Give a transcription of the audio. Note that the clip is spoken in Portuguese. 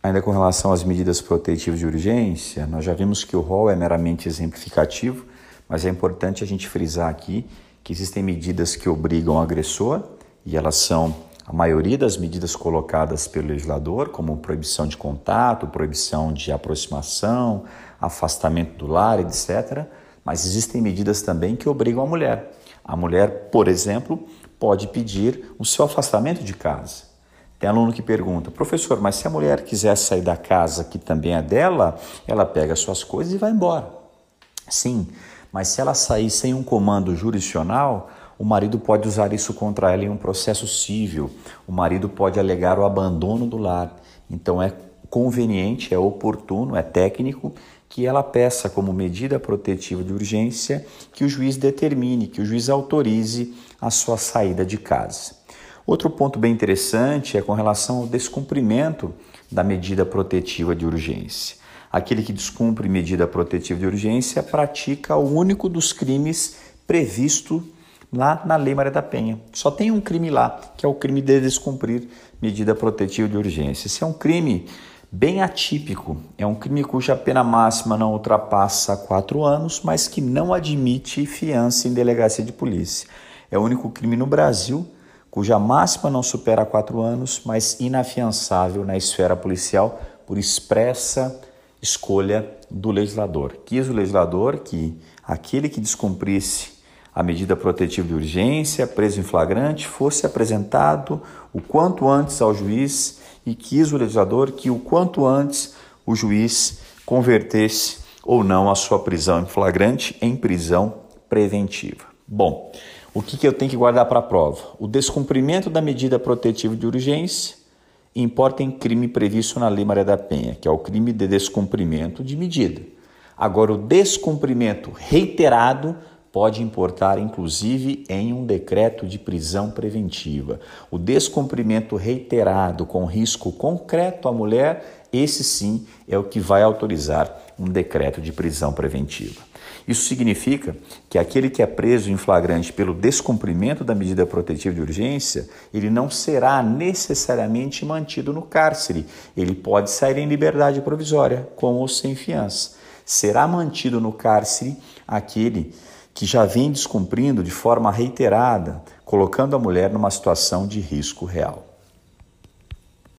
Ainda com relação às medidas protetivas de urgência, nós já vimos que o rol é meramente exemplificativo, mas é importante a gente frisar aqui que existem medidas que obrigam o agressor, e elas são a maioria das medidas colocadas pelo legislador, como proibição de contato, proibição de aproximação, afastamento do lar, etc. Mas existem medidas também que obrigam a mulher. A mulher, por exemplo, pode pedir o seu afastamento de casa. Tem aluno que pergunta, professor, mas se a mulher quiser sair da casa que também é dela, ela pega suas coisas e vai embora. Sim, mas se ela sair sem um comando jurisdicional, o marido pode usar isso contra ela em um processo civil. O marido pode alegar o abandono do lar. Então é conveniente, é oportuno, é técnico que ela peça como medida protetiva de urgência que o juiz determine, que o juiz autorize a sua saída de casa. Outro ponto bem interessante é com relação ao descumprimento da medida protetiva de urgência. Aquele que descumpre medida protetiva de urgência pratica o único dos crimes previsto lá na Lei Maria da Penha. Só tem um crime lá, que é o crime de descumprir medida protetiva de urgência. Esse é um crime bem atípico, é um crime cuja pena máxima não ultrapassa quatro anos, mas que não admite fiança em delegacia de polícia. É o único crime no Brasil cuja máxima não supera quatro anos, mas inafiançável na esfera policial por expressa escolha do legislador. Quis o legislador que aquele que descumprisse a medida protetiva de urgência, preso em flagrante, fosse apresentado o quanto antes ao juiz e quis o legislador que o quanto antes o juiz convertesse ou não a sua prisão em flagrante em prisão preventiva. Bom, o que, que eu tenho que guardar para a prova? O descumprimento da medida protetiva de urgência importa em crime previsto na Lei Maria da Penha, que é o crime de descumprimento de medida. Agora, o descumprimento reiterado pode importar, inclusive, em um decreto de prisão preventiva. O descumprimento reiterado com risco concreto à mulher, esse sim é o que vai autorizar um decreto de prisão preventiva. Isso significa que aquele que é preso em flagrante pelo descumprimento da medida protetiva de urgência, ele não será necessariamente mantido no cárcere. Ele pode sair em liberdade provisória, com ou sem fiança. Será mantido no cárcere aquele que já vem descumprindo de forma reiterada, colocando a mulher numa situação de risco real.